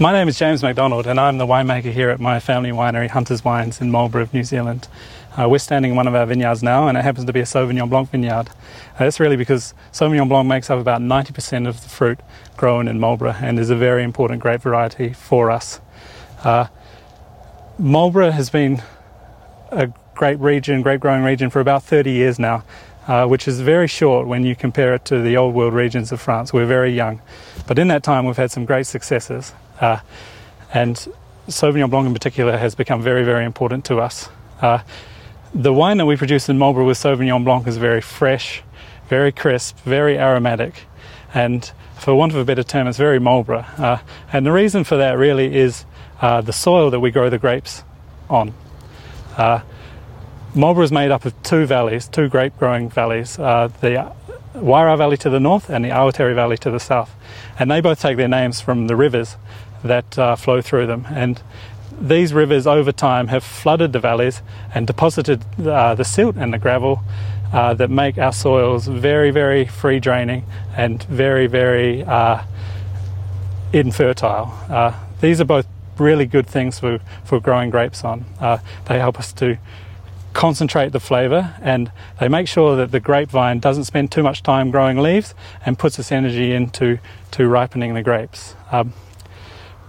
My name is James MacDonald, and I'm the winemaker here at my family winery, Hunters Wines, in Marlborough, New Zealand. Uh, we're standing in one of our vineyards now, and it happens to be a Sauvignon Blanc vineyard. Uh, that's really because Sauvignon Blanc makes up about 90% of the fruit grown in Marlborough and is a very important grape variety for us. Uh, Marlborough has been a grape region, grape growing region for about 30 years now, uh, which is very short when you compare it to the old world regions of France. We're very young. But in that time, we've had some great successes. Uh, and Sauvignon Blanc in particular has become very, very important to us. Uh, the wine that we produce in Marlborough with Sauvignon Blanc is very fresh, very crisp, very aromatic, and for want of a better term, it's very Marlborough. Uh, and the reason for that really is uh, the soil that we grow the grapes on. Uh, Marlborough is made up of two valleys, two grape growing valleys, uh, the Wairau Valley to the north and the Awatere Valley to the south. And they both take their names from the rivers that uh, flow through them. And these rivers over time have flooded the valleys and deposited uh, the silt and the gravel uh, that make our soils very, very free draining and very, very uh, infertile. Uh, these are both really good things for, for growing grapes on. Uh, they help us to concentrate the flavour and they make sure that the grapevine doesn't spend too much time growing leaves and puts its energy into to ripening the grapes. Um,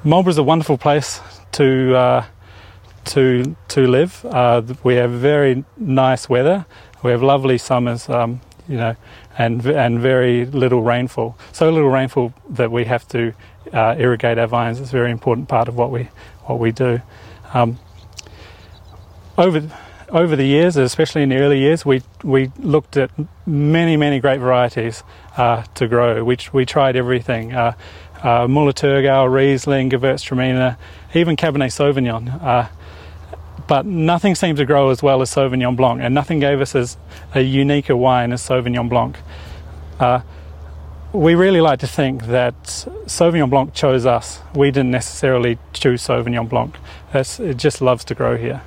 is a wonderful place to uh, to to live. Uh, we have very nice weather. We have lovely summers, um, you know, and and very little rainfall. So little rainfall that we have to uh, irrigate our vines. It's a very important part of what we what we do. Um, over over the years, especially in the early years, we we looked at many many great varieties uh, to grow. We we tried everything. Uh, uh, Müller-Thurgau, Riesling, Gewürztraminer, even Cabernet Sauvignon. Uh, but nothing seemed to grow as well as Sauvignon Blanc, and nothing gave us as a unique a wine as Sauvignon Blanc. Uh, we really like to think that Sauvignon Blanc chose us. We didn't necessarily choose Sauvignon Blanc. It just loves to grow here.